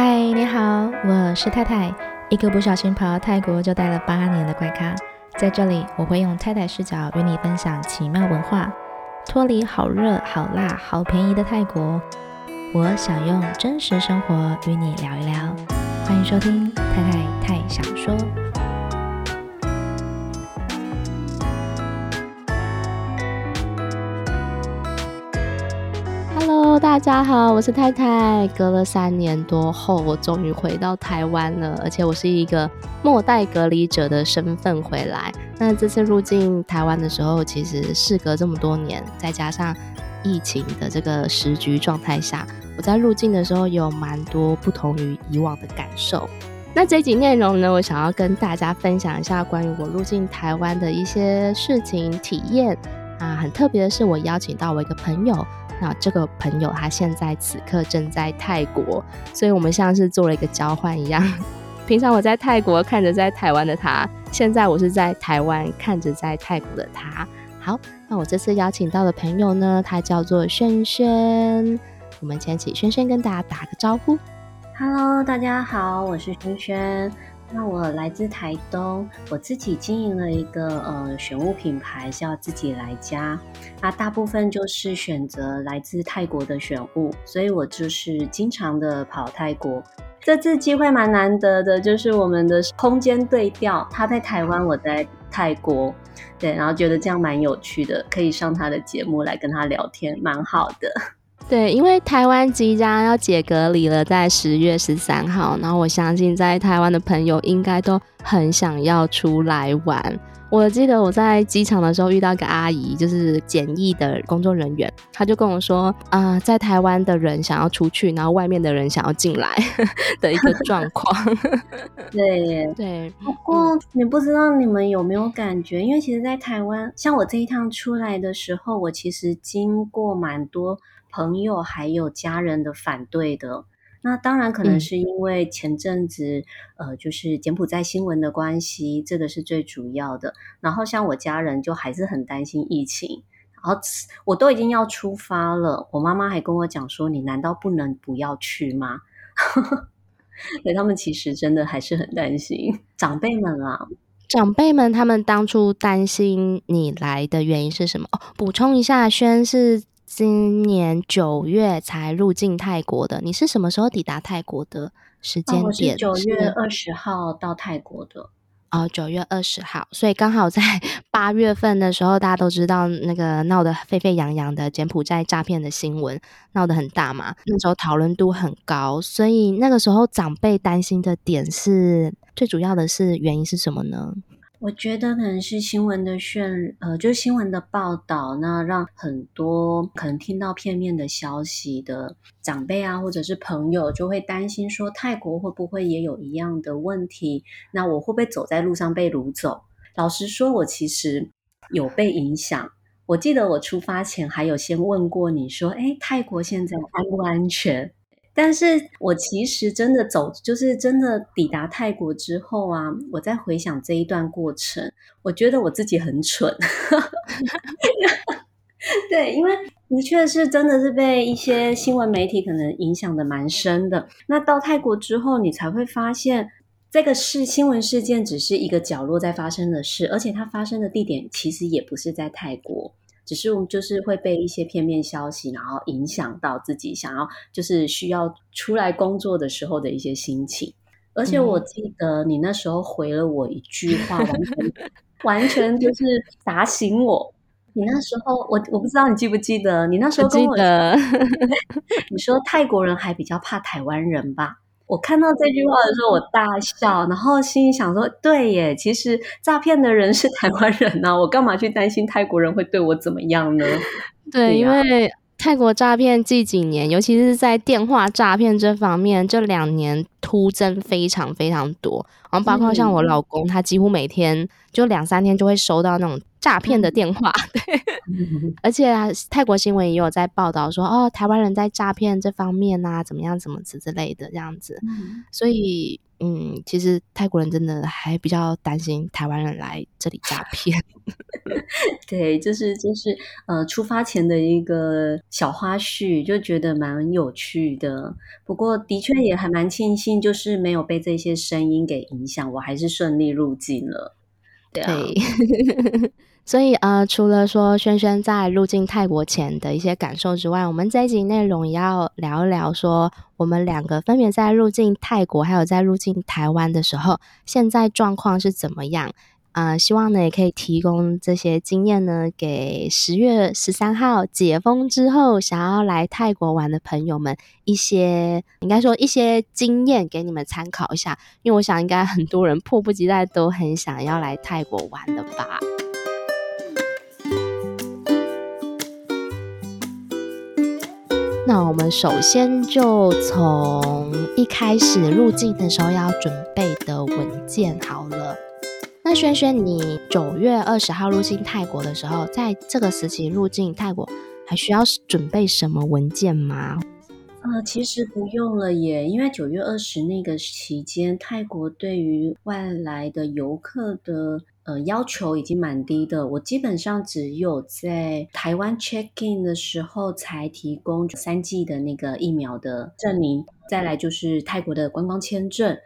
嗨，你好，我是太太，一个不小心跑到泰国就待了八年的怪咖。在这里，我会用太太视角与你分享奇妙文化，脱离好热、好辣、好便宜的泰国。我想用真实生活与你聊一聊，欢迎收听太太太想说。大家好，我是太太。隔了三年多后，我终于回到台湾了，而且我是一个末代隔离者的身份回来。那这次入境台湾的时候，其实事隔这么多年，再加上疫情的这个时局状态下，我在入境的时候有蛮多不同于以往的感受。那这集内容呢，我想要跟大家分享一下关于我入境台湾的一些事情体验啊。很特别的是，我邀请到我一个朋友。那这个朋友他现在此刻正在泰国，所以我们像是做了一个交换一样。平常我在泰国看着在台湾的他，现在我是在台湾看着在泰国的他。好，那我这次邀请到的朋友呢，他叫做轩轩。我们先请轩轩跟大家打个招呼。Hello，大家好，我是轩轩。那我来自台东，我自己经营了一个呃选物品牌，叫自己来家。那大部分就是选择来自泰国的选物，所以我就是经常的跑泰国。这次机会蛮难得的，就是我们的空间对调，他在台湾，我在泰国，对，然后觉得这样蛮有趣的，可以上他的节目来跟他聊天，蛮好的。对，因为台湾即将要解隔离了，在十月十三号，然后我相信在台湾的朋友应该都很想要出来玩。我记得我在机场的时候遇到一个阿姨，就是检疫的工作人员，她就跟我说啊、呃，在台湾的人想要出去，然后外面的人想要进来的一个状况。对耶对，不过你不知道你们有没有感觉，因为其实，在台湾，像我这一趟出来的时候，我其实经过蛮多。朋友还有家人的反对的，那当然可能是因为前阵子、嗯、呃，就是柬埔寨新闻的关系，这个是最主要的。然后像我家人就还是很担心疫情，然后我都已经要出发了，我妈妈还跟我讲说：“你难道不能不要去吗？” 所以他们其实真的还是很担心长辈们啊，长辈们他们当初担心你来的原因是什么？哦，补充一下，轩是。今年九月才入境泰国的，你是什么时候抵达泰国的时间点？九月二十号到泰国的。哦，九月二十号，所以刚好在 八月份的时候，大家都知道那个闹得沸沸扬扬的柬埔寨诈骗的新闻闹得很大嘛，那时候讨论度很高，所以那个时候长辈担心的点是最主要的是原因是什么呢？我觉得可能是新闻的渲，呃，就是新闻的报道，那让很多可能听到片面的消息的长辈啊，或者是朋友，就会担心说泰国会不会也有一样的问题？那我会不会走在路上被掳走？老实说，我其实有被影响。我记得我出发前还有先问过你说，诶，泰国现在安不安全？但是我其实真的走，就是真的抵达泰国之后啊，我在回想这一段过程，我觉得我自己很蠢。对，因为的确是真的是被一些新闻媒体可能影响的蛮深的。那到泰国之后，你才会发现这个事新闻事件只是一个角落在发生的事，而且它发生的地点其实也不是在泰国。只是我们就是会被一些片面消息，然后影响到自己想要就是需要出来工作的时候的一些心情。而且我记得你那时候回了我一句话，完全完全就是打醒我。你那时候我我不知道你记不记得，你那时候跟我说，你说泰国人还比较怕台湾人吧？我看到这句话的时候，我大笑，然后心里想说：“对耶，其实诈骗的人是 台湾人呐，我干嘛去担心泰国人会对我怎么样呢？”对，对啊，因为泰国诈骗近几年，尤其是在电话诈骗这方面，这两年突增非常非常多。然后包括像我老公，他几乎每天就两三天就会收到那种诈骗的电话，对，而且啊，泰国新闻也有在报道说，哦，台湾人在诈骗这方面啊，怎么样，怎么之之类的这样子。嗯、所以，嗯，其实泰国人真的还比较担心台湾人来这里诈骗。对，就是就是呃，出发前的一个小花絮，就觉得蛮有趣的。不过，的确也还蛮庆幸，就是没有被这些声音给影响，我还是顺利入境了。对啊。对 所以呃，除了说轩轩在入境泰国前的一些感受之外，我们这一集内容也要聊一聊，说我们两个分别在入境泰国还有在入境台湾的时候，现在状况是怎么样？呃，希望呢也可以提供这些经验呢，给十月十三号解封之后想要来泰国玩的朋友们一些，应该说一些经验给你们参考一下，因为我想应该很多人迫不及待都很想要来泰国玩了吧。那我们首先就从一开始入境的时候要准备的文件好了。那轩轩，你九月二十号入境泰国的时候，在这个时期入境泰国，还需要准备什么文件吗？呃，其实不用了耶，因为九月二十那个期间，泰国对于外来的游客的。呃，要求已经蛮低的，我基本上只有在台湾 check in 的时候才提供三剂的那个疫苗的证明，再来就是泰国的观光签证，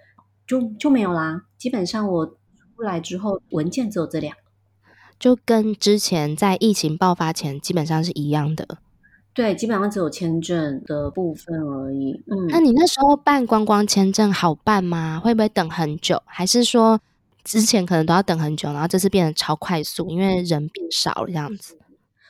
就就没有啦。基本上我出来之后，文件只有这两个，就跟之前在疫情爆发前基本上是一样的。对，基本上只有签证的部分而已。嗯，那你那时候办观光签证好办吗？会不会等很久？还是说？之前可能都要等很久，然后这次变得超快速，因为人变少了这样子。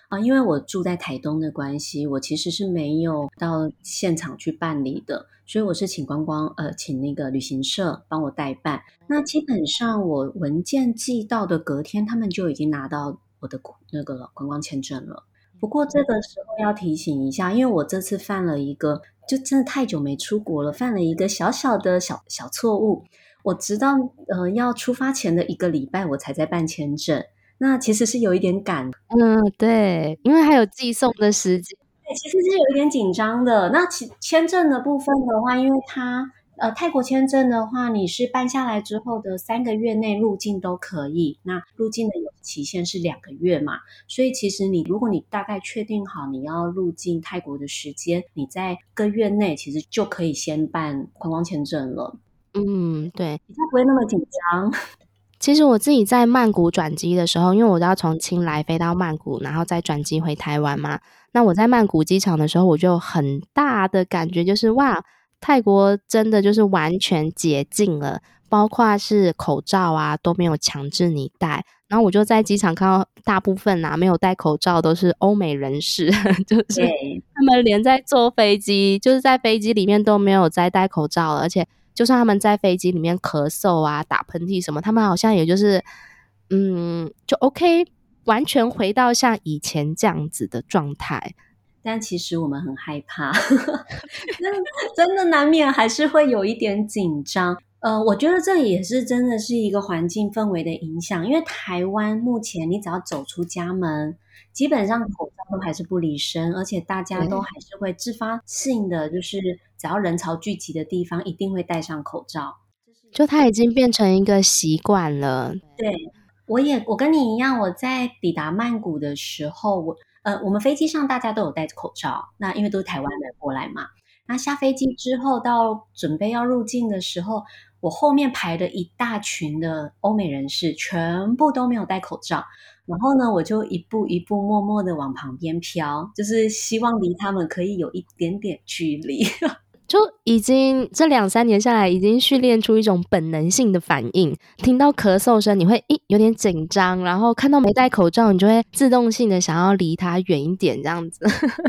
啊，因为我住在台东的关系，我其实是没有到现场去办理的，所以我是请观光呃，请那个旅行社帮我代办。那基本上我文件寄到的隔天，他们就已经拿到我的那个观光签证了。不过这个时候要提醒一下，因为我这次犯了一个，就真的太久没出国了，犯了一个小小的小小错误。我直到呃要出发前的一个礼拜，我才在办签证。那其实是有一点赶，嗯，对，因为还有寄送的时间，对，其实是有一点紧张的。那其签证的部分的话，因为它呃泰国签证的话，你是办下来之后的三个月内入境都可以。那入境的有期限是两个月嘛，所以其实你如果你大概确定好你要入境泰国的时间，你在个月内其实就可以先办观光签证了。嗯，对，比较不会那么紧张。其实我自己在曼谷转机的时候，因为我都要从清莱飞到曼谷，然后再转机回台湾嘛。那我在曼谷机场的时候，我就很大的感觉就是哇，泰国真的就是完全解禁了，包括是口罩啊都没有强制你戴。然后我就在机场看到大部分啊没有戴口罩都是欧美人士，就是他们连在坐飞机，就是在飞机里面都没有再戴口罩了，而且。就算他们在飞机里面咳嗽啊、打喷嚏什么，他们好像也就是，嗯，就 OK，完全回到像以前这样子的状态。但其实我们很害怕，真的难免还是会有一点紧张。呃，我觉得这也是真的是一个环境氛围的影响，因为台湾目前你只要走出家门，基本上口都还是不离身，而且大家都还是会自发性的，就是只要人潮聚集的地方，一定会戴上口罩。就它已经变成一个习惯了。对，我也我跟你一样，我在抵达曼谷的时候，我呃，我们飞机上大家都有戴口罩，那因为都是台湾人过来嘛。那下飞机之后，到准备要入境的时候。我后面排的一大群的欧美人士，全部都没有戴口罩。然后呢，我就一步一步默默的往旁边飘，就是希望离他们可以有一点点距离。就已经这两三年下来，已经训练出一种本能性的反应。听到咳嗽声，你会一有点紧张；然后看到没戴口罩，你就会自动性的想要离他远一点，这样子。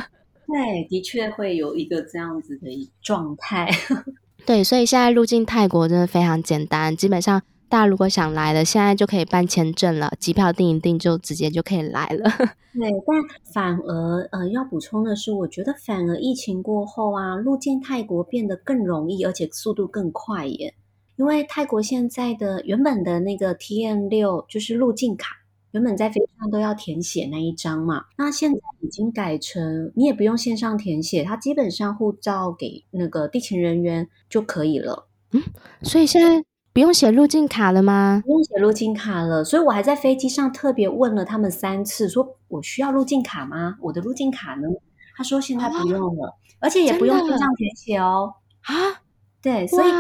对，的确会有一个这样子的状态。对，所以现在入境泰国真的非常简单，基本上大家如果想来了，现在就可以办签证了，机票订一订就直接就可以来了。对，但反而呃要补充的是，我觉得反而疫情过后啊，入境泰国变得更容易，而且速度更快耶。因为泰国现在的原本的那个 TN 六就是入境卡，原本在飞机上都要填写那一张嘛，那现在已经改成你也不用线上填写，它基本上护照给那个地勤人员就可以了。嗯，所以现在不用写入境卡了吗？不用写入境卡了，所以我还在飞机上特别问了他们三次，说我需要入境卡吗？我的入境卡呢？他说现在不用了，哦、而且也不用线上填写哦。啊，对，所以。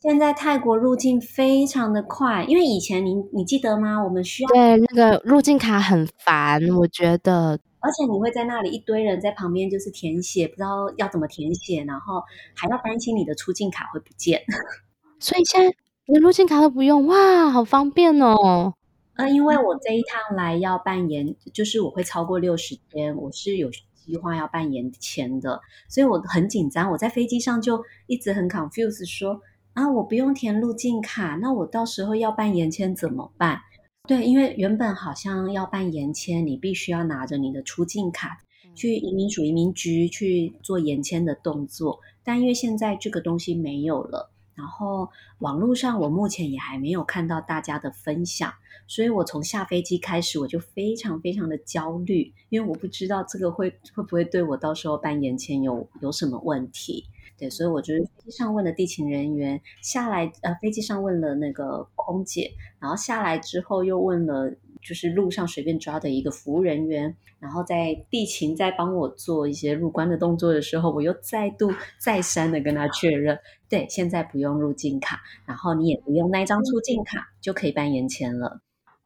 现在泰国入境非常的快，因为以前你你记得吗？我们需要对那个入境卡很烦，我觉得，而且你会在那里一堆人在旁边就是填写，不知道要怎么填写，然后还要担心你的出境卡会不见。所以现在连入境卡都不用，哇，好方便哦。呃，因为我这一趟来要办延，就是我会超过六十天，我是有计划要办延签的，所以我很紧张。我在飞机上就一直很 confused 说。啊，我不用填入境卡，那我到时候要办延签怎么办？对，因为原本好像要办延签，你必须要拿着你的出境卡去移民署移民局去做延签的动作，但因为现在这个东西没有了，然后网络上我目前也还没有看到大家的分享，所以我从下飞机开始我就非常非常的焦虑，因为我不知道这个会会不会对我到时候办延签有有什么问题。对，所以我就飞机上问了地勤人员，下来呃，飞机上问了那个空姐，然后下来之后又问了，就是路上随便抓的一个服务人员，然后在地勤在帮我做一些入关的动作的时候，我又再度再三的跟他确认，对，现在不用入境卡，然后你也不用那张出境卡就可以办延签了，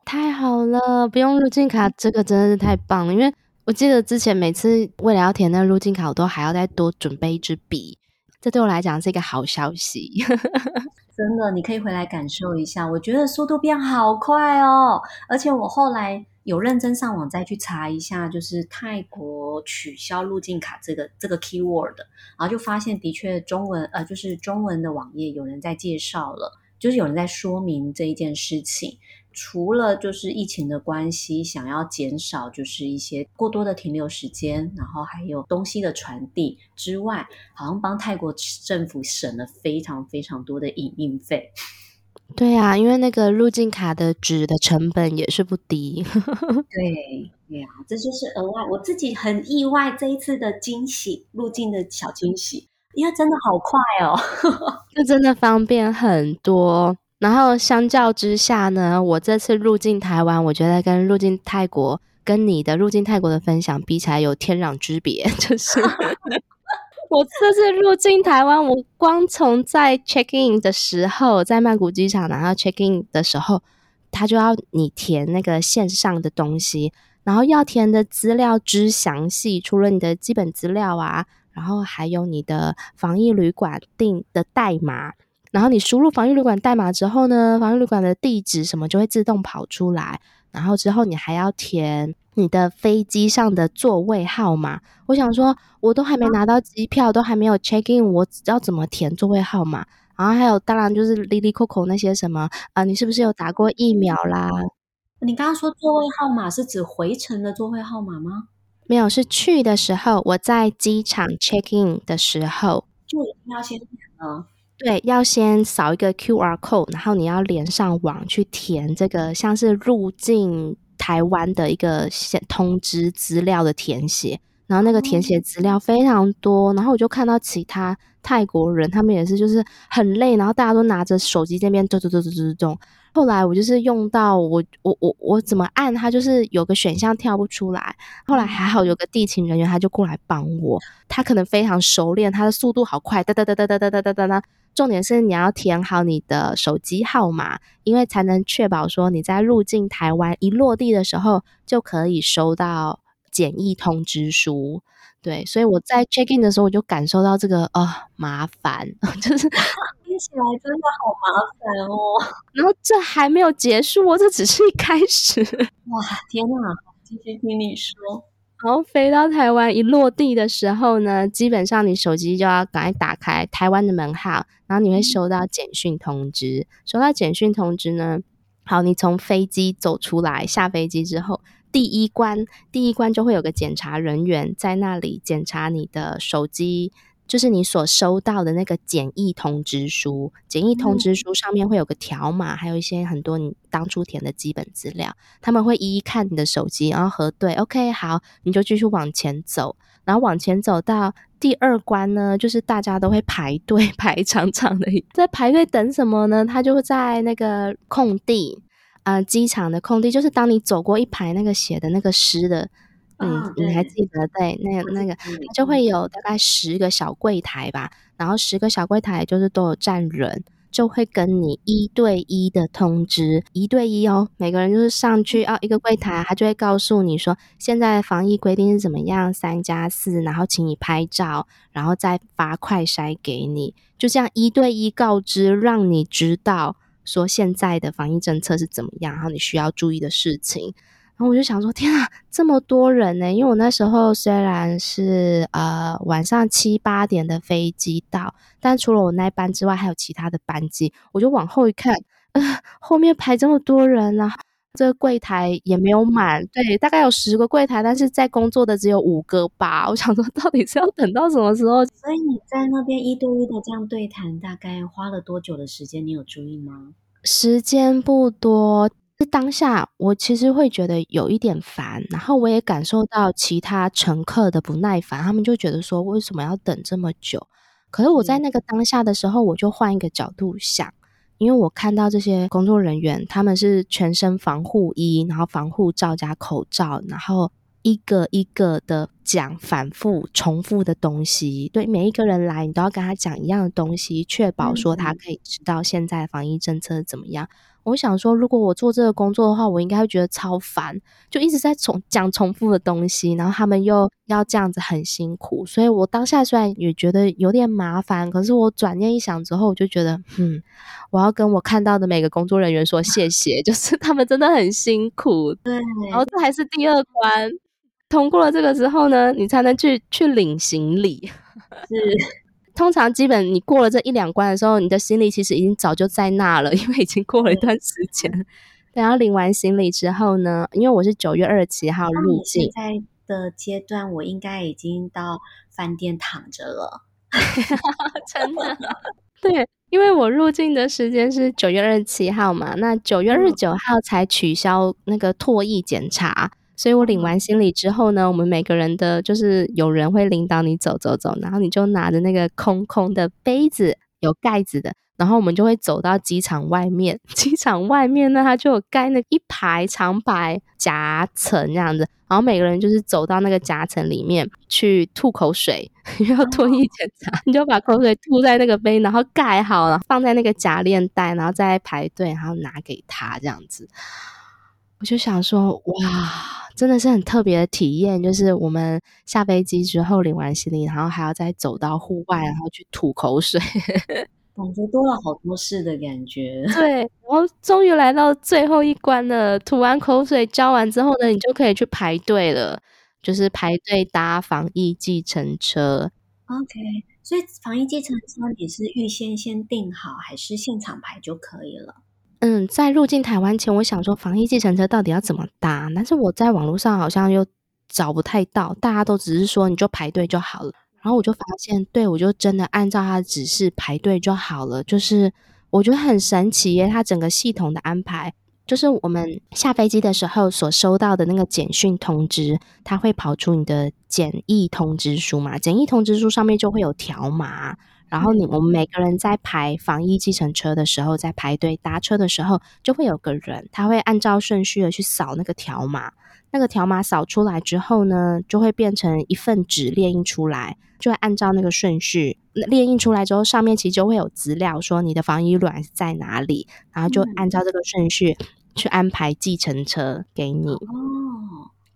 太好了，不用入境卡，这个真的是太棒了，因为我记得之前每次为了要填那个入境卡，我都还要再多准备一支笔。这对我来讲是一个好消息，真的，你可以回来感受一下。我觉得速度变好快哦，而且我后来有认真上网再去查一下，就是泰国取消入境卡这个这个 keyword，然后就发现的确中文呃，就是中文的网页有人在介绍了，就是有人在说明这一件事情。除了就是疫情的关系，想要减少就是一些过多的停留时间，然后还有东西的传递之外，好像帮泰国政府省了非常非常多的营运费。对啊，因为那个入境卡的纸的成本也是不低。对，对啊，这就是额外，我自己很意外这一次的惊喜，入境的小惊喜，因为真的好快哦，就真的方便很多。然后相较之下呢，我这次入境台湾，我觉得跟入境泰国跟你的入境泰国的分享比起来有天壤之别。就是我这次入境台湾，我光从在 check in 的时候，在曼谷机场，然后 check in 的时候，他就要你填那个线上的东西，然后要填的资料之详细，除了你的基本资料啊，然后还有你的防疫旅馆订的代码。然后你输入防疫旅馆代码之后呢，防疫旅馆的地址什么就会自动跑出来。然后之后你还要填你的飞机上的座位号码。我想说，我都还没拿到机票，都还没有 check in，我要怎么填座位号码？然后还有，当然就是哩哩扣扣那些什么啊、呃，你是不是有打过疫苗啦？你刚刚说座位号码是指回程的座位号码吗？没有，是去的时候，我在机场 check in 的时候就一定要先填了。对，要先扫一个 QR code，然后你要连上网去填这个像是入境台湾的一个通知资料的填写，然后那个填写资料非常多，然后我就看到其他泰国人，他们也是就是很累，然后大家都拿着手机这边咚咚咚咚咚咚。后来我就是用到我我我我怎么按它就是有个选项跳不出来。后来还好有个地勤人员他就过来帮我，他可能非常熟练，他的速度好快，哒哒哒哒哒哒哒哒哒哒。重点是你要填好你的手机号码，因为才能确保说你在入境台湾一落地的时候就可以收到检疫通知书。对，所以我在 check in 的时候我就感受到这个啊、呃、麻烦，就是。听起来真的好麻烦哦，然后这还没有结束哦，这只是一开始。哇，天哪！继续听你说。然后飞到台湾一落地的时候呢，基本上你手机就要赶快打开台湾的门号，然后你会收到简讯通知。收到简讯通知呢，好，你从飞机走出来，下飞机之后，第一关第一关就会有个检查人员在那里检查你的手机。就是你所收到的那个检疫通知书。检疫通知书上面会有个条码，还有一些很多你当初填的基本资料，他们会一一看你的手机，然后核对。OK，好，你就继续往前走，然后往前走到第二关呢，就是大家都会排队 排长长的，在排队等什么呢？他就会在那个空地。呃，机场的空地就是当你走过一排那个写的那个诗的，嗯，哦、你还记得？对，那个那个，就会有大概十个小柜台吧，然后十个小柜台就是都有站人，就会跟你一对一的通知，一对一哦，每个人就是上去哦，一个柜台，他就会告诉你说现在防疫规定是怎么样，三加四，然后请你拍照，然后再发快筛给你，就这样一对一告知，让你知道。说现在的防疫政策是怎么样，然后你需要注意的事情，然后我就想说，天啊，这么多人呢！因为我那时候虽然是呃晚上七八点的飞机到，但除了我那班之外，还有其他的班机。我就往后一看，呃，后面排这么多人啊，这个柜台也没有满，对，大概有十个柜台，但是在工作的只有五个吧。我想说，到底是要等到什么时候？所以你在那边一对一的这样对谈，大概花了多久的时间？你有注意吗？时间不多，当下我其实会觉得有一点烦，然后我也感受到其他乘客的不耐烦，他们就觉得说，为什么要等这么久？可是我在那个当下的时候，我就换一个角度想。因为我看到这些工作人员，他们是全身防护衣，然后防护罩加口罩，然后一个一个的讲反复重复的东西。对每一个人来，你都要跟他讲一样的东西，确保说他可以知道现在防疫政策怎么样。我想说，如果我做这个工作的话，我应该会觉得超烦，就一直在重讲重复的东西，然后他们又要这样子很辛苦，所以我当下虽然也觉得有点麻烦，可是我转念一想之后，我就觉得，嗯，我要跟我看到的每个工作人员说谢谢，就是他们真的很辛苦。对，然后这还是第二关，通过了这个之后呢，你才能去去领行李。是。通常基本你过了这一两关的时候，你的行李其实已经早就在那了，因为已经过了一段时间。对，然后领完行李之后呢，因为我是九月二十七号入境，现在的阶段我应该已经到饭店躺着了，真的。对，因为我入境的时间是九月二十七号嘛，那九月二十九号才取消那个唾液检查。所以我领完行李之后呢，我们每个人的就是有人会领导你走走走，然后你就拿着那个空空的杯子，有盖子的，然后我们就会走到机场外面。机场外面呢，它就有盖那一排长排夹层这样子，然后每个人就是走到那个夹层里面去吐口水，要唾液检查，你就把口水吐在那个杯，然后盖好了，放在那个夹链袋，然后再排队，然后拿给他这样子。我就想说，哇！真的是很特别的体验，就是我们下飞机之后领完行李，然后还要再走到户外，然后去吐口水，感觉多了好多事的感觉。对，然后终于来到最后一关了，吐完口水交完之后呢，你就可以去排队了，就是排队搭防疫计程车。OK，所以防疫计程车你是预先先订好，还是现场排就可以了？嗯，在入境台湾前，我想说防疫计程车到底要怎么搭，但是我在网络上好像又找不太到，大家都只是说你就排队就好了。然后我就发现，对，我就真的按照他的指示排队就好了。就是我觉得很神奇耶，他整个系统的安排，就是我们下飞机的时候所收到的那个简讯通知，它会跑出你的检疫通知书嘛？检疫通知书上面就会有条码。然后你我们每个人在排防疫计程车的时候，在排队搭车的时候，就会有个人，他会按照顺序的去扫那个条码。那个条码扫出来之后呢，就会变成一份纸列印出来，就会按照那个顺序列印出来之后，上面其实就会有资料说你的防疫卵在哪里，然后就按照这个顺序去安排计程车给你。哦，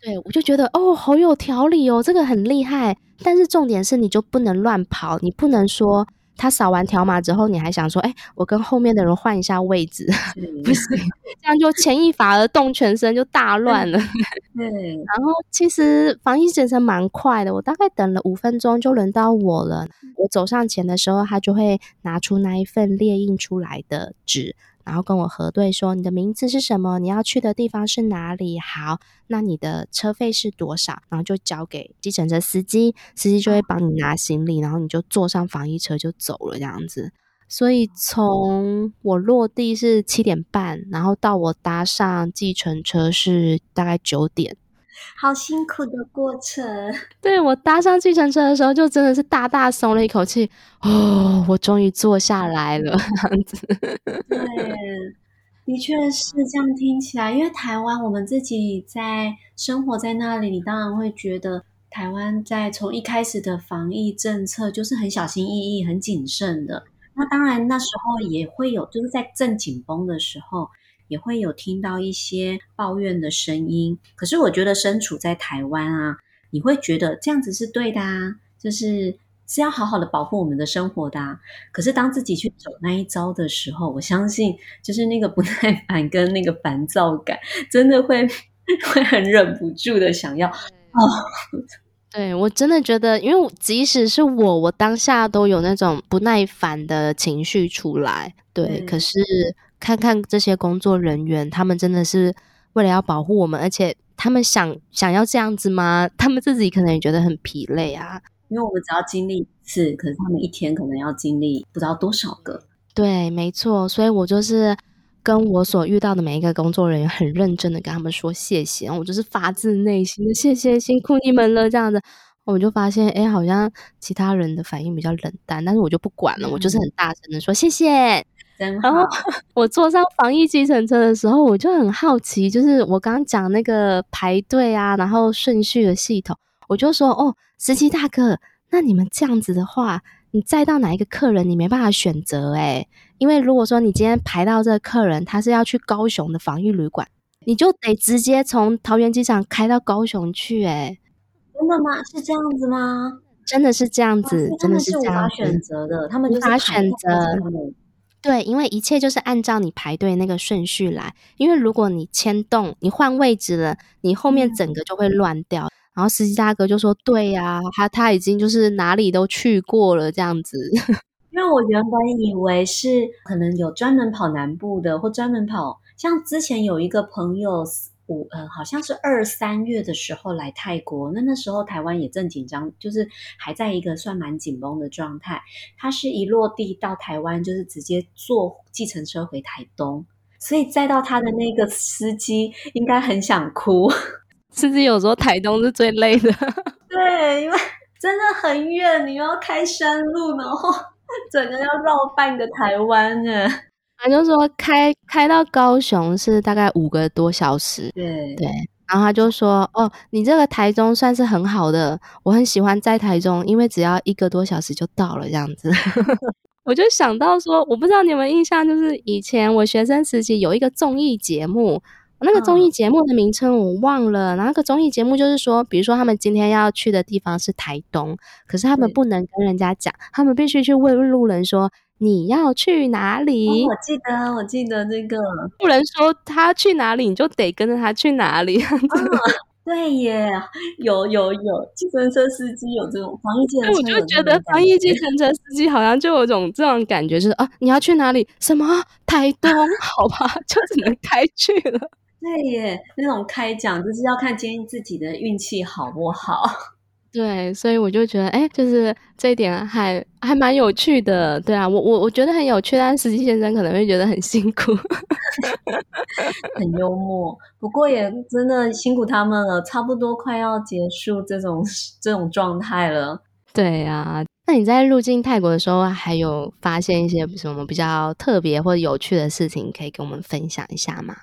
对，我就觉得哦，好有条理哦，这个很厉害。但是重点是，你就不能乱跑，你不能说他扫完条码之后，你还想说，哎，我跟后面的人换一下位置，不行，这样就牵一发而动全身，就大乱了。对。然后其实防疫检测蛮快的，我大概等了五分钟就轮到我了。我走上前的时候，他就会拿出那一份列印出来的纸。然后跟我核对说你的名字是什么，你要去的地方是哪里？好，那你的车费是多少？然后就交给计程车司机，司机就会帮你拿行李，然后你就坐上防疫车就走了这样子。所以从我落地是七点半，然后到我搭上计程车是大概九点。好辛苦的过程。对，我搭上计程车的时候，就真的是大大松了一口气。哦，我终于坐下来了，这样子。对，的确是这样听起来。因为台湾，我们自己在生活在那里，你当然会觉得台湾在从一开始的防疫政策就是很小心翼翼、很谨慎的。那当然，那时候也会有，就是在正紧绷的时候。也会有听到一些抱怨的声音，可是我觉得身处在台湾啊，你会觉得这样子是对的啊，就是是要好好的保护我们的生活的啊。可是当自己去走那一招的时候，我相信就是那个不耐烦跟那个烦躁感，真的会会很忍不住的想要哦。对，我真的觉得，因为即使是我，我当下都有那种不耐烦的情绪出来。对，可是。看看这些工作人员，他们真的是为了要保护我们，而且他们想想要这样子吗？他们自己可能也觉得很疲累啊。因为我们只要经历一次，可是他们一天可能要经历不知道多少个。对，没错。所以我就是跟我所遇到的每一个工作人员很认真的跟他们说谢谢，我就是发自内心的谢谢，辛苦你们了这样子。我就发现，哎，好像其他人的反应比较冷淡，但是我就不管了，嗯、我就是很大声的说谢谢。然后 我坐上防疫计程车的时候，我就很好奇，就是我刚刚讲那个排队啊，然后顺序的系统，我就说哦，司机大哥，那你们这样子的话，你载到哪一个客人，你没办法选择诶，因为如果说你今天排到这个客人，他是要去高雄的防疫旅馆，你就得直接从桃园机场开到高雄去诶。真的吗？是这样子吗？真的是这样子，真的是这样子。无法选择的，他们无法选择。对，因为一切就是按照你排队那个顺序来。因为如果你牵动，你换位置了，你后面整个就会乱掉。嗯、然后司机大哥就说：“对呀、啊，他他已经就是哪里都去过了这样子。”因为我原本以为是可能有专门跑南部的，或专门跑，像之前有一个朋友。五呃，好像是二三月的时候来泰国，那那时候台湾也正紧张，就是还在一个算蛮紧绷的状态。他是一落地到台湾，就是直接坐计程车回台东，所以再到他的那个司机应该很想哭。司机有时候台东是最累的，对，因为真的很远，你要开山路，然后整个要绕半个台湾呢。他就说开开到高雄是大概五个多小时，对对。然后他就说：“哦，你这个台中算是很好的，我很喜欢在台中，因为只要一个多小时就到了这样子。”我就想到说，我不知道你们印象，就是以前我学生时期有一个综艺节目，那个综艺节目的名称我忘了。然后那个综艺节目就是说，比如说他们今天要去的地方是台东，可是他们不能跟人家讲，他们必须去问路人说。你要去哪里？哦，我记得，我记得这个。不能说他去哪里，你就得跟着他去哪里。哦，对耶，有有有，计程车司机有这种防疫计程车，我就觉得防疫计程车司机好像就有种这种感觉，就是啊，你要去哪里？什么台东？好吧，就只能开去了。对耶，那种开讲就是要看今天自己的运气好不好。对，所以我就觉得，哎，就是这一点还还蛮有趣的，对啊，我我我觉得很有趣，但实际先生可能会觉得很辛苦，很幽默，不过也真的辛苦他们了，差不多快要结束这种这种状态了。对啊，那你在入境泰国的时候，还有发现一些什么比较特别或者有趣的事情，可以跟我们分享一下吗？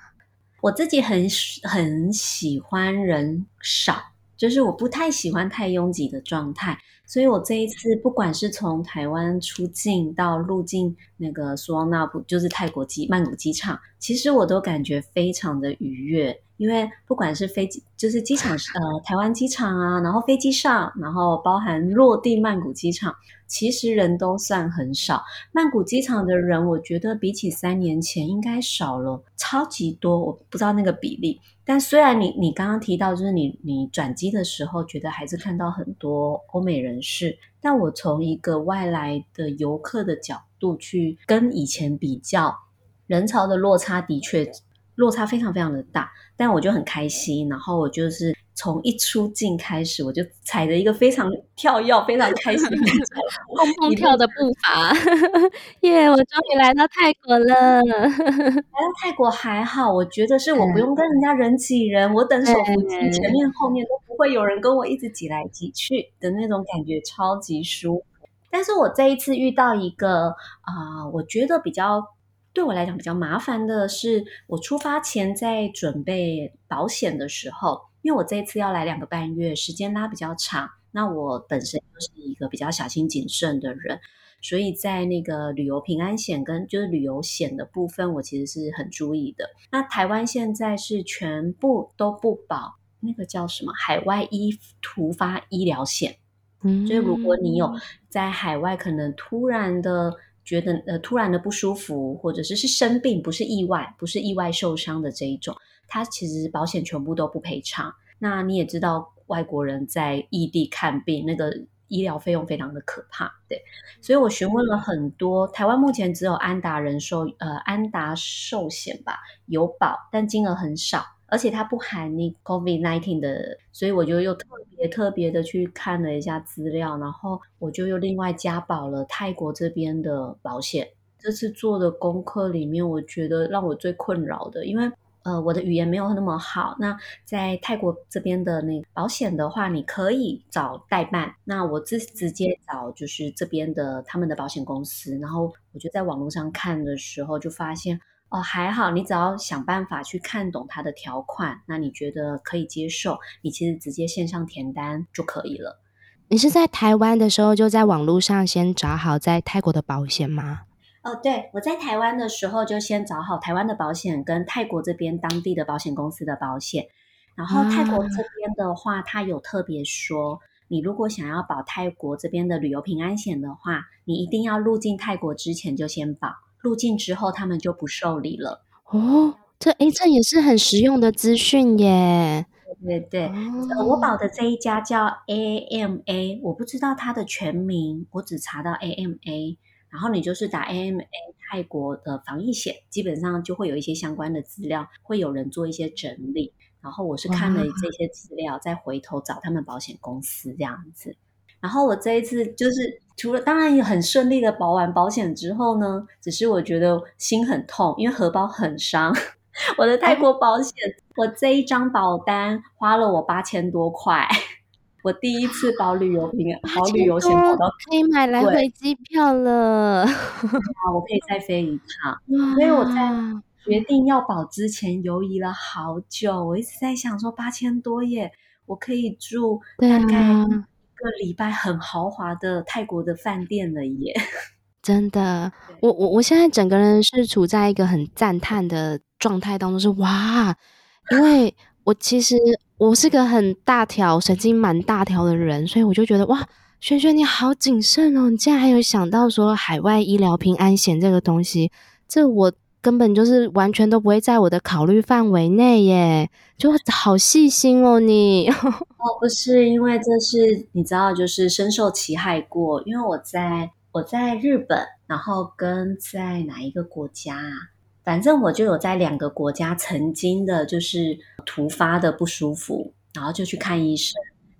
我自己很很喜欢人少。就是我不太喜欢太拥挤的状态，所以我这一次不管是从台湾出境到入境那个苏汪纳普，就是泰国机曼谷机场，其实我都感觉非常的愉悦。因为不管是飞机，就是机场，呃，台湾机场啊，然后飞机上，然后包含落地曼谷机场，其实人都算很少。曼谷机场的人，我觉得比起三年前应该少了超级多，我不知道那个比例。但虽然你你刚刚提到，就是你你转机的时候，觉得还是看到很多欧美人士，但我从一个外来的游客的角度去跟以前比较。人潮的落差的确落差非常非常的大，但我就很开心，然后我就是。从一出境开始，我就踩着一个非常 跳跃、非常开心的 蹦蹦跳的步伐，耶！yeah, 我终于来到泰国了。来到泰国还好，我觉得是我不用跟人家人挤人，嗯、我等手扶梯前面后面都不会有人跟我一直挤来挤去的那种感觉，超级舒服。但是我这一次遇到一个啊、呃，我觉得比较对我来讲比较麻烦的是，我出发前在准备保险的时候。因为我这一次要来两个半月，时间拉比较长，那我本身就是一个比较小心谨慎的人，所以在那个旅游平安险跟就是旅游险的部分，我其实是很注意的。那台湾现在是全部都不保那个叫什么海外医突发医疗险，嗯，就是如果你有在海外可能突然的觉得呃突然的不舒服，或者是是生病，不是意外，不是意外受伤的这一种。它其实保险全部都不赔偿。那你也知道，外国人在异地看病，那个医疗费用非常的可怕，对。所以我询问了很多，台湾目前只有安达人寿，呃，安达寿险吧，有保，但金额很少，而且它不含你 COVID-19 的，所以我就又特别特别的去看了一下资料，然后我就又另外加保了泰国这边的保险。这次做的功课里面，我觉得让我最困扰的，因为。呃，我的语言没有那么好。那在泰国这边的那保险的话，你可以找代办。那我直直接找就是这边的他们的保险公司。然后我就在网络上看的时候，就发现哦，还好，你只要想办法去看懂它的条款，那你觉得可以接受，你其实直接线上填单就可以了。你是在台湾的时候就在网络上先找好在泰国的保险吗？哦，对，我在台湾的时候就先找好台湾的保险跟泰国这边当地的保险公司的保险，然后泰国这边的话，他有特别说，你如果想要保泰国这边的旅游平安险的话，你一定要入境泰国之前就先保，入境之后他们就不受理了。哦，这诶，这也是很实用的资讯耶。对对对，哦，我保的这一家叫 AMA，我不知道它的全名，我只查到 AMA。然后你就是打 AMA 泰国的防疫险，基本上就会有一些相关的资料，会有人做一些整理。然后我是看了这些资料，再回头找他们保险公司这样子。然后我这一次就是除了当然也很顺利的保完保险之后呢，只是我觉得心很痛，因为荷包很伤。我的泰国保险，我这一张保单花了我八千多块。我第一次保旅游平安，保旅游险保到可以买来回机票了，啊，我可以再飞一趟。所以我在决定要保之前犹豫了好久，我一直在想说八千多耶，我可以住大概一个礼拜很豪华的泰国的饭店了耶。真的，我我我现在整个人是处在一个很赞叹的状态当中，是哇，因为我其实。我是个很大条、神经蛮大条的人，所以我就觉得哇，萱萱你好谨慎哦！你竟然还有想到说海外医疗平安险这个东西，这我根本就是完全都不会在我的考虑范围内耶，就好细心哦你。哦，不是，因为这是你知道，就是深受其害过，因为我在我在日本，然后跟在哪一个国家啊？反正我就有在两个国家曾经的，就是突发的不舒服，然后就去看医生。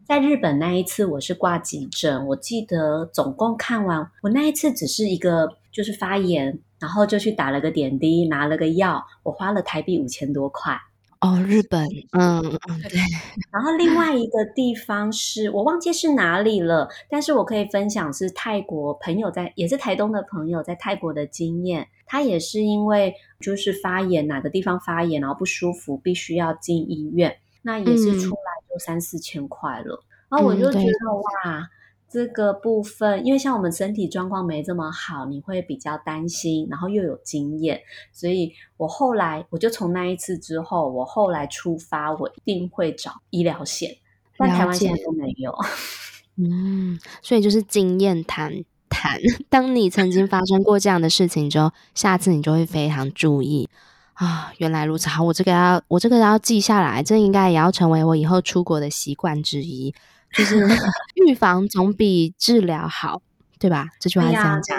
在日本那一次，我是挂急诊，我记得总共看完，我那一次只是一个就是发炎，然后就去打了个点滴，拿了个药，我花了台币五千多块。哦，日本，嗯嗯，对。然后另外一个地方是我忘记是哪里了，但是我可以分享是泰国朋友在，也是台东的朋友在泰国的经验。他也是因为就是发炎，哪个地方发炎，然后不舒服，必须要进医院，那也是出来就三四千块了。嗯、然后我就觉得、嗯、哇。这个部分，因为像我们身体状况没这么好，你会比较担心，然后又有经验，所以我后来我就从那一次之后，我后来出发，我一定会找医疗险，但台湾现在都没有。嗯，所以就是经验谈谈，当你曾经发生过这样的事情之后，下次你就会非常注意啊。原来如此，好，我这个要我这个要记下来，这应该也要成为我以后出国的习惯之一。就是 预防总比治疗好，对吧？这句话是这样讲。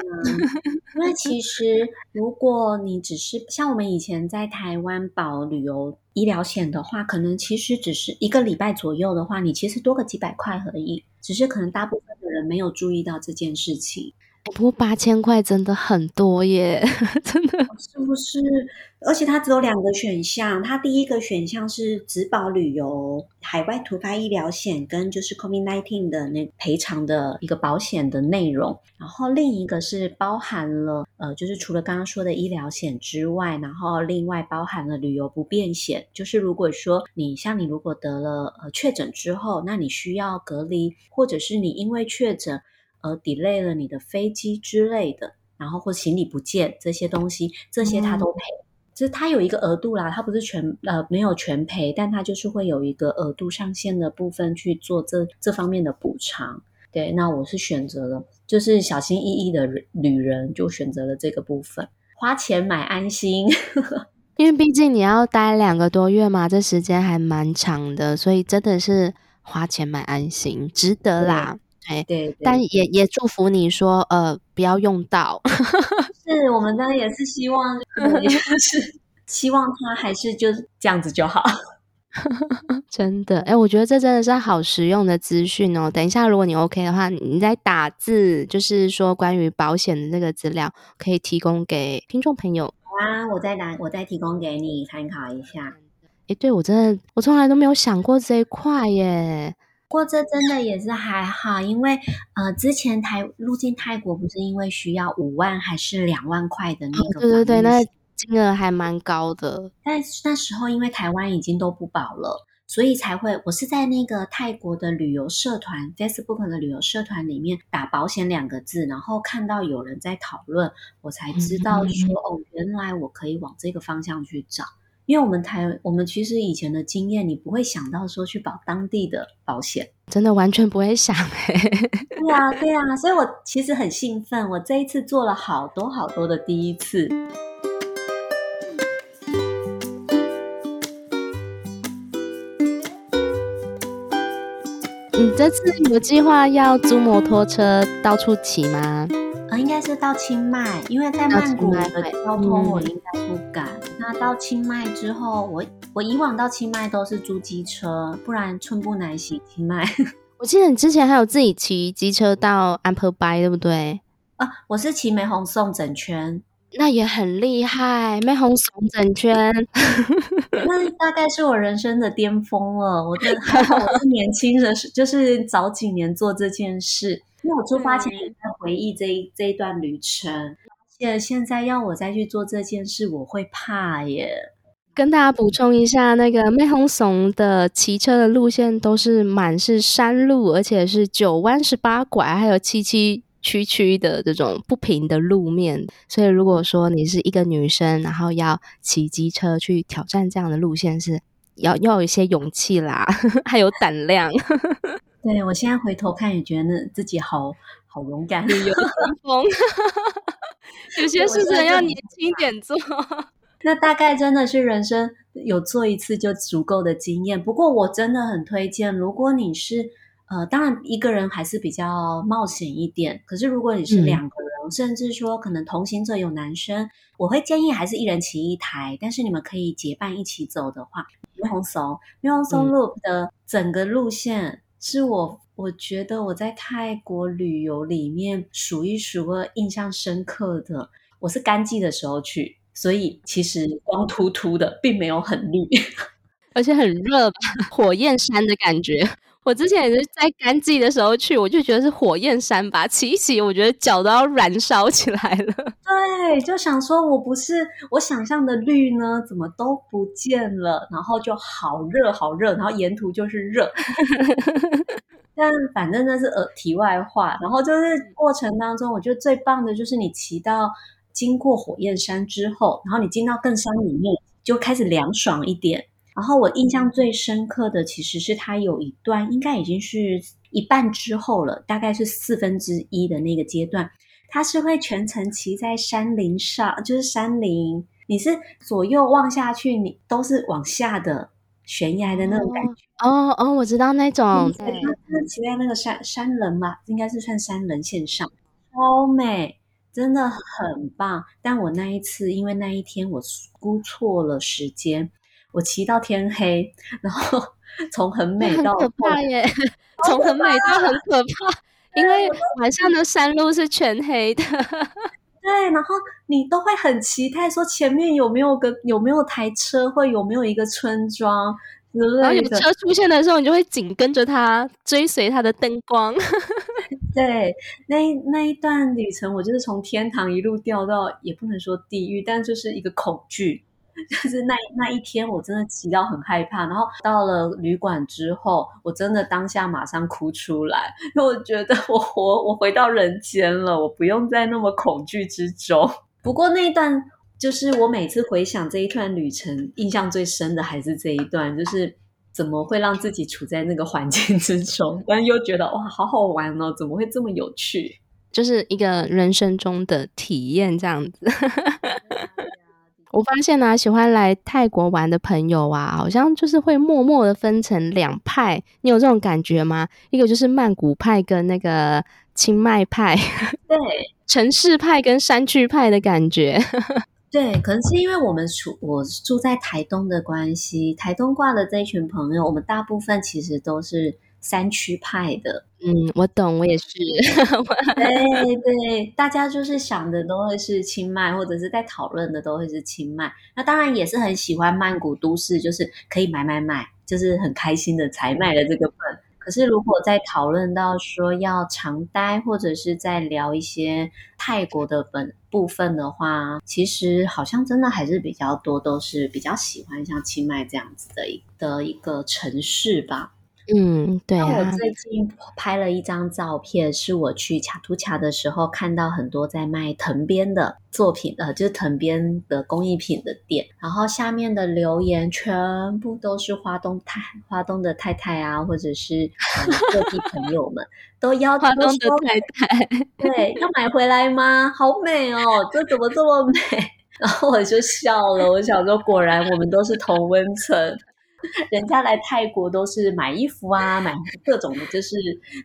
因为其实如果你只是像我们以前在台湾保旅游医疗险的话，可能其实只是一个礼拜左右的话，你其实多个几百块而已。只是可能大部分的人没有注意到这件事情。不过八千块真的很多耶，真的是不是？而且它只有两个选项，它第一个选项是只保旅游海外突发医疗险跟就是 COVID-19 的那赔偿的一个保险的内容，然后另一个是包含了呃，就是除了刚刚说的医疗险之外，然后另外包含了旅游不便险，就是如果说你像你如果得了呃确诊之后，那你需要隔离，或者是你因为确诊。呃，delay 了你的飞机之类的，然后或行李不见这些东西，这些他都赔。就是它有一个额度啦，它不是全呃没有全赔，但它就是会有一个额度上限的部分去做这这方面的补偿。对，那我是选择了，就是小心翼翼的旅人就选择了这个部分，花钱买安心。因为毕竟你要待两个多月嘛，这时间还蛮长的，所以真的是花钱买安心，值得啦。对，对，但也也祝福你说，呃，不要用到。是我们当然也是希望，也是希望他还是就是这样子就好。真的，哎，我觉得这真的是好实用的资讯哦。等一下，如果你 OK 的话，你再打字，就是说关于保险的这个资料，可以提供给听众朋友。好啊，我再打，我再提供给你参考一下。哎，对，我真的，我从来都没有想过这一块耶。不过这真的也是还好，因为呃，之前台入境泰国不是因为需要五万还是两万块的那个、哦？对对对，那金额还蛮高的。但那时候因为台湾已经都不保了，所以才会我是在那个泰国的旅游社团 Facebook 的旅游社团里面打保险两个字，然后看到有人在讨论，我才知道说、嗯、哦，原来我可以往这个方向去找。因为我们台，我们其实以前的经验，你不会想到说去保当地的保险，真的完全不会想哎。对啊，对啊，所以我其实很兴奋，我这一次做了好多好多的第一次。你这次有计划要租摩托车到处骑吗？呃，应该是到清迈，因为在曼谷的交通我应该不敢。嗯、那到清迈之后，我我以往到清迈都是租机车，不然寸步难行清迈。我记得你之前还有自己骑机车到安珀拜，对不对？啊，我是骑玫红送整圈，那也很厉害，玫红送整圈，那大概是我人生的巅峰了。我的还好，我是年轻的时，就是早几年做这件事。因为我出发前也在回忆这一这一段旅程，而且现在要我再去做这件事，我会怕耶。跟大家补充一下，那个妹红怂的骑车的路线都是满是山路，而且是九弯十八拐，还有崎崎岖岖的这种不平的路面。所以如果说你是一个女生，然后要骑机车去挑战这样的路线，是要要有一些勇气啦，还有胆量。对，我现在回头看也觉得自己好好勇敢，有风。有些事情要年轻点做。那大概真的是人生有做一次就足够的经验。不过我真的很推荐，如果你是呃，当然一个人还是比较冒险一点。可是如果你是两个人，嗯、甚至说可能同行者有男生，我会建议还是一人骑一台。但是你们可以结伴一起走的话，玫红怂玫红怂 Loop 的整个路线。是我，我觉得我在泰国旅游里面数一数二印象深刻的。我是干季的时候去，所以其实光秃秃的，并没有很绿，而且很热，火焰山的感觉。我之前也是在干季的时候去，我就觉得是火焰山吧，骑一骑，我觉得脚都要燃烧起来了。对，就想说我不是我想象的绿呢，怎么都不见了，然后就好热好热，然后沿途就是热。但反正那是呃题外话，然后就是过程当中，我觉得最棒的就是你骑到经过火焰山之后，然后你进到更山里面，就开始凉爽一点。然后我印象最深刻的其实是它有一段，应该已经是一半之后了，大概是四分之一的那个阶段，它是会全程骑在山林上，就是山林，你是左右望下去，你都是往下的悬崖的那种感觉。哦哦，我知道那种，对，它是骑在那个山山棱嘛，应该是算山棱线上。超美，真的很棒。但我那一次，因为那一天我估错了时间，我骑到天黑，然后 从很美到很可怕耶，从很美到很可怕，因为晚上的山路是全黑的。对，然后你都会很期待，说前面有没有个有没有台车，或有没有一个村庄，然后有车出现的时候，你就会紧跟着它，追随它的灯光。对，那那一段旅程，我就是从天堂一路掉到，也不能说地狱，但就是一个恐惧。就是那那一天，我真的骑到很害怕。然后到了旅馆之后，我真的当下马上哭出来，因为我觉得我活我回到人间了，我不用再那么恐惧之中。不过那一段，就是我每次回想这一段旅程，印象最深的还是这一段，就是怎么会让自己处在那个环境之中，但又觉得哇，好好玩哦，怎么会这么有趣？就是一个人生中的体验，这样子。我发现呢、啊，喜欢来泰国玩的朋友啊，好像就是会默默的分成两派。你有这种感觉吗？一个就是曼谷派跟那个清迈派，对，城市派跟山区派的感觉。对，可能是因为我们住我住在台东的关系，台东挂的这一群朋友，我们大部分其实都是。山区派的，嗯，我懂，我也是。对对，大家就是想的都会是清迈，或者是在讨论的都会是清迈。那当然也是很喜欢曼谷都市，就是可以买买买，就是很开心的才买的这个份。可是如果在讨论到说要长待，或者是在聊一些泰国的本部分的话，其实好像真的还是比较多，都是比较喜欢像清迈这样子的一的一个城市吧。嗯，对啊。那我最近拍了一张照片，是我去卡图卡的时候看到很多在卖藤编的作品的，就是藤编的工艺品的店。然后下面的留言全部都是花东太花东的太太啊，或者是各地朋友们都要 花东的太太，对，要买回来吗？好美哦，这怎么这么美？然后我就笑了，我想说，果然我们都是同温层。人家来泰国都是买衣服啊，买各种的，就是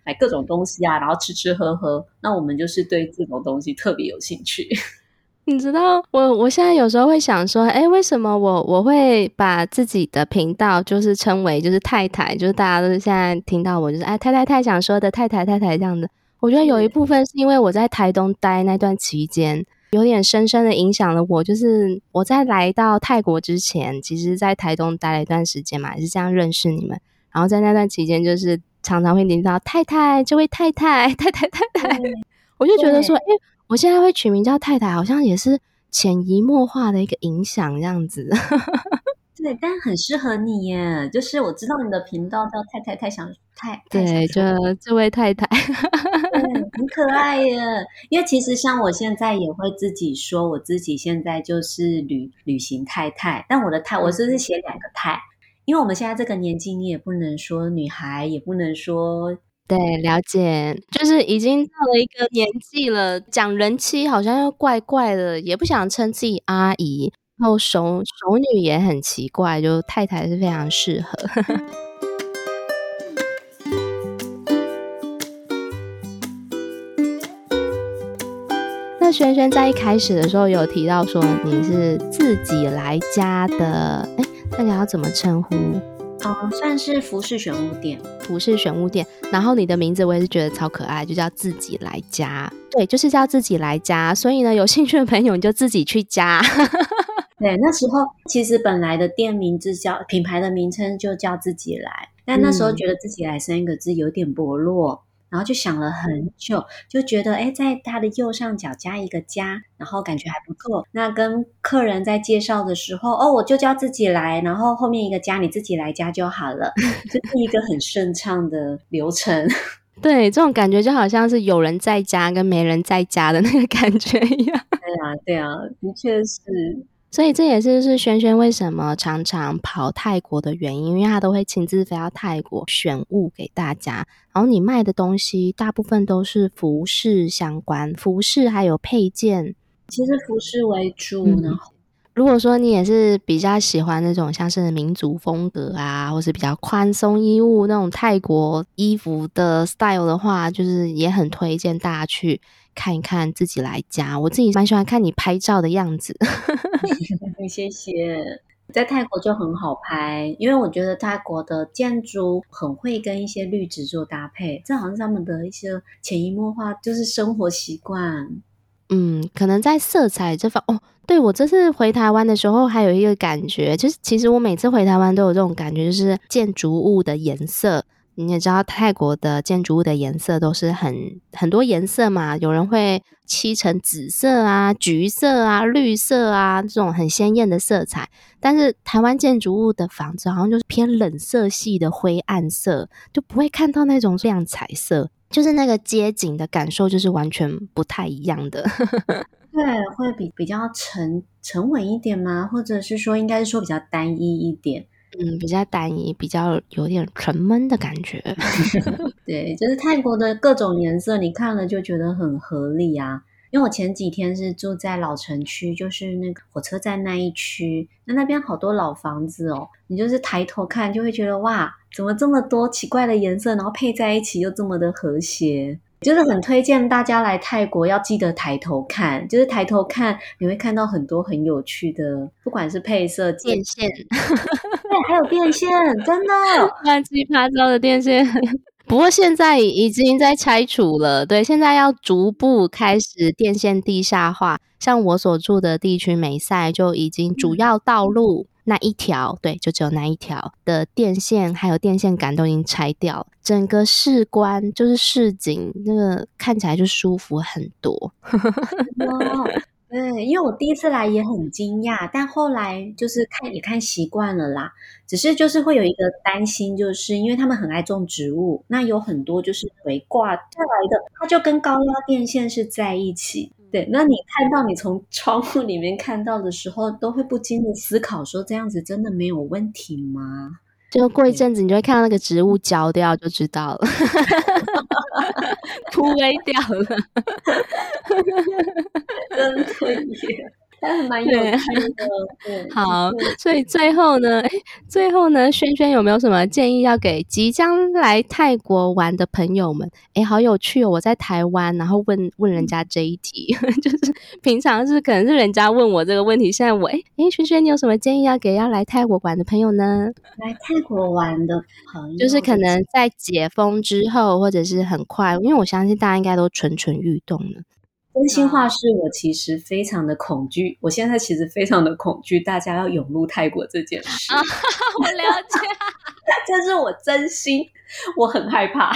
买各种东西啊，然后吃吃喝喝。那我们就是对这种东西特别有兴趣。你知道，我我现在有时候会想说，哎，为什么我我会把自己的频道就是称为就是太太，就是大家都是现在听到我就是哎太太太想说的太太太太这样的。我觉得有一部分是因为我在台东待那段期间。有点深深的影响了我，就是我在来到泰国之前，其实在台东待了一段时间嘛，也是这样认识你们。然后在那段期间，就是常常会听到太太，这位太太，太太太太，我就觉得说，哎，我现在会取名叫太太，好像也是潜移默化的一个影响，这样子。对，但很适合你耶。就是我知道你的频道叫太太太想太，对，就这位太太，对，很可爱耶。因为其实像我现在也会自己说，我自己现在就是旅旅行太太，但我的太，我是不是写两个太？因为我们现在这个年纪，你也不能说女孩，也不能说，对，了解，就是已经到了一个年纪了，讲人妻好像又怪怪的，也不想称自己阿姨。然后熟熟女也很奇怪，就太太是非常适合。那轩轩在一开始的时候有提到说你是自己来家的，哎，那你要怎么称呼？哦，算是服饰选物店，服饰选物店。然后你的名字我也是觉得超可爱，就叫自己来家。对，就是叫自己来家。所以呢，有兴趣的朋友你就自己去加。对，那时候其实本来的店名字叫品牌的名称就叫自己来，但那时候觉得自己来三个字有点薄弱，嗯、然后就想了很久，就觉得哎，在它的右上角加一个家，然后感觉还不错。那跟客人在介绍的时候，哦，我就叫自己来，然后后面一个家，你自己来加就好了，这是一个很顺畅的流程。对，这种感觉就好像是有人在家跟没人在家的那个感觉一样。对啊，对啊，的确是。所以这也是是轩轩为什么常常跑泰国的原因，因为他都会亲自飞到泰国选物给大家。然后你卖的东西大部分都是服饰相关，服饰还有配件，其实服饰为主。然后、嗯，如果说你也是比较喜欢那种像是民族风格啊，或是比较宽松衣物那种泰国衣服的 style 的话，就是也很推荐大家去。看一看自己来家。我自己蛮喜欢看你拍照的样子。谢谢。在泰国就很好拍，因为我觉得泰国的建筑很会跟一些绿植做搭配，这好像是他们的一些潜移默化，就是生活习惯。嗯，可能在色彩这方哦，对，我这次回台湾的时候，还有一个感觉，就是其实我每次回台湾都有这种感觉，就是建筑物的颜色。你也知道，泰国的建筑物的颜色都是很很多颜色嘛，有人会漆成紫色啊、橘色啊、绿色啊这种很鲜艳的色彩。但是台湾建筑物的房子好像就是偏冷色系的灰暗色，就不会看到那种亮彩色，就是那个街景的感受就是完全不太一样的。对，会比比较沉沉稳一点吗？或者是说，应该是说比较单一一点？嗯，比较单一，比较有点沉闷的感觉。对，就是泰国的各种颜色，你看了就觉得很合理啊。因为我前几天是住在老城区，就是那个火车站那一区，那那边好多老房子哦，你就是抬头看就会觉得哇，怎么这么多奇怪的颜色，然后配在一起又这么的和谐。就是很推荐大家来泰国，要记得抬头看。就是抬头看，你会看到很多很有趣的，不管是配色、电线，对，还有电线，真的 乱七八糟的电线。不过现在已经在拆除了，对，现在要逐步开始电线地下化。像我所住的地区梅赛，就已经主要道路。嗯那一条，对，就只有那一条的电线，还有电线杆都已经拆掉，整个市观就是市景，那个看起来就舒服很多。哇，对，因为我第一次来也很惊讶，但后来就是看也看习惯了啦。只是就是会有一个担心，就是因为他们很爱种植物，那有很多就是垂挂下来的，它就跟高压电线是在一起。对，那你看到你从窗户里面看到的时候，都会不禁的思考说，这样子真的没有问题吗？就过一阵子，你就会看到那个植物焦掉，就知道了，枯萎掉了，真的耶。好，所以最后呢，最后呢，轩轩有没有什么建议要给即将来泰国玩的朋友们？哎，好有趣哦！我在台湾，然后问问人家这一题，就是平常是可能是人家问我这个问题，现在我哎哎，轩轩，你有什么建议要给要来泰国玩的朋友呢？来泰国玩的朋友，就是可能在解封之后，或者是很快，因为我相信大家应该都蠢蠢欲动了。真心话是我其实非常的恐惧，我现在其实非常的恐惧大家要涌入泰国这件事。啊，我了解，这是我真心，我很害怕，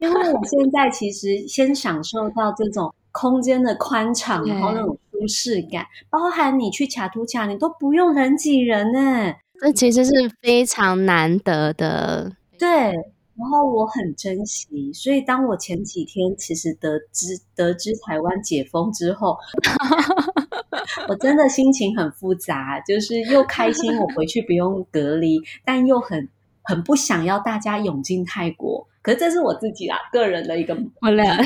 因为我现在其实先享受到这种空间的宽敞，然后那种舒适感，包含你去卡图卡，你都不用人挤人呢，这其实是非常难得的，对。然后我很珍惜，所以当我前几天其实得知得知台湾解封之后，我真的心情很复杂，就是又开心我回去不用隔离，但又很很不想要大家涌进泰国。可是这是我自己啦，个人的一个我俩，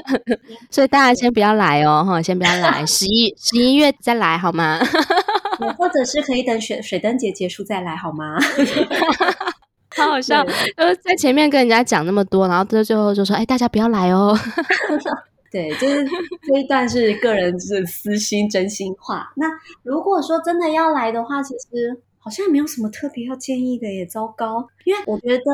所以大家先不要来哦，哈，先不要来，十一十一月再来好吗？或者是可以等水水灯节结束再来好吗？好好笑，就是在前面跟人家讲那么多，然后到最后就说：“哎，大家不要来哦。”对，就是这一段是个人是私心真心话。那如果说真的要来的话，其实好像也没有什么特别要建议的，也糟糕，因为我觉得。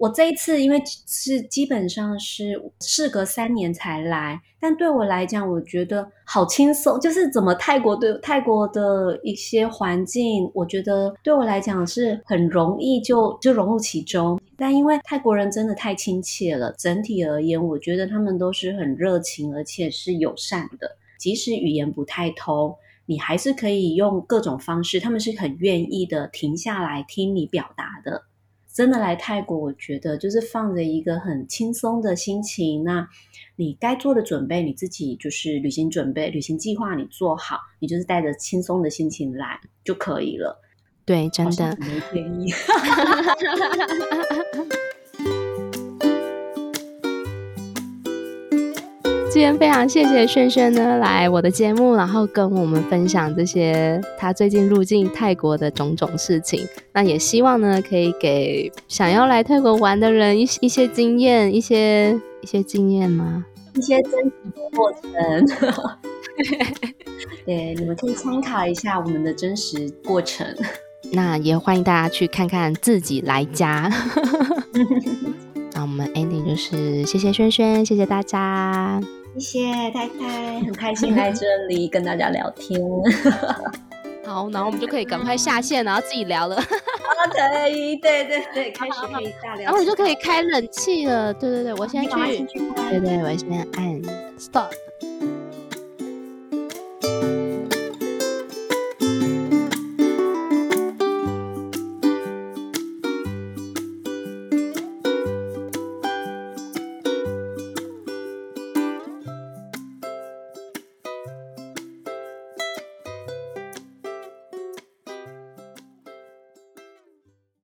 我这一次因为是基本上是事隔三年才来，但对我来讲，我觉得好轻松。就是怎么泰国对泰国的一些环境，我觉得对我来讲是很容易就就融入其中。但因为泰国人真的太亲切了，整体而言，我觉得他们都是很热情，而且是友善的。即使语言不太通，你还是可以用各种方式，他们是很愿意的停下来听你表达的。真的来泰国，我觉得就是放着一个很轻松的心情。那你该做的准备，你自己就是旅行准备、旅行计划，你做好，你就是带着轻松的心情来就可以了。对，真的。今天非常谢谢轩轩呢来我的节目，然后跟我们分享这些他最近入境泰国的种种事情。那也希望呢可以给想要来泰国玩的人一一些经验，一些一些经验吗？一些真实的过程。对，你们可以参考一下我们的真实过程。那也欢迎大家去看看自己来家。那我们 ending 就是谢谢轩轩，谢谢大家，谢谢太太，很开心来这里跟大家聊天。好，然后我们就可以赶快下线，然后自己聊了。可以，对对对，开始可以大聊。然后你就可以开冷气了。对对对，我先去。去对对，我先按 stop。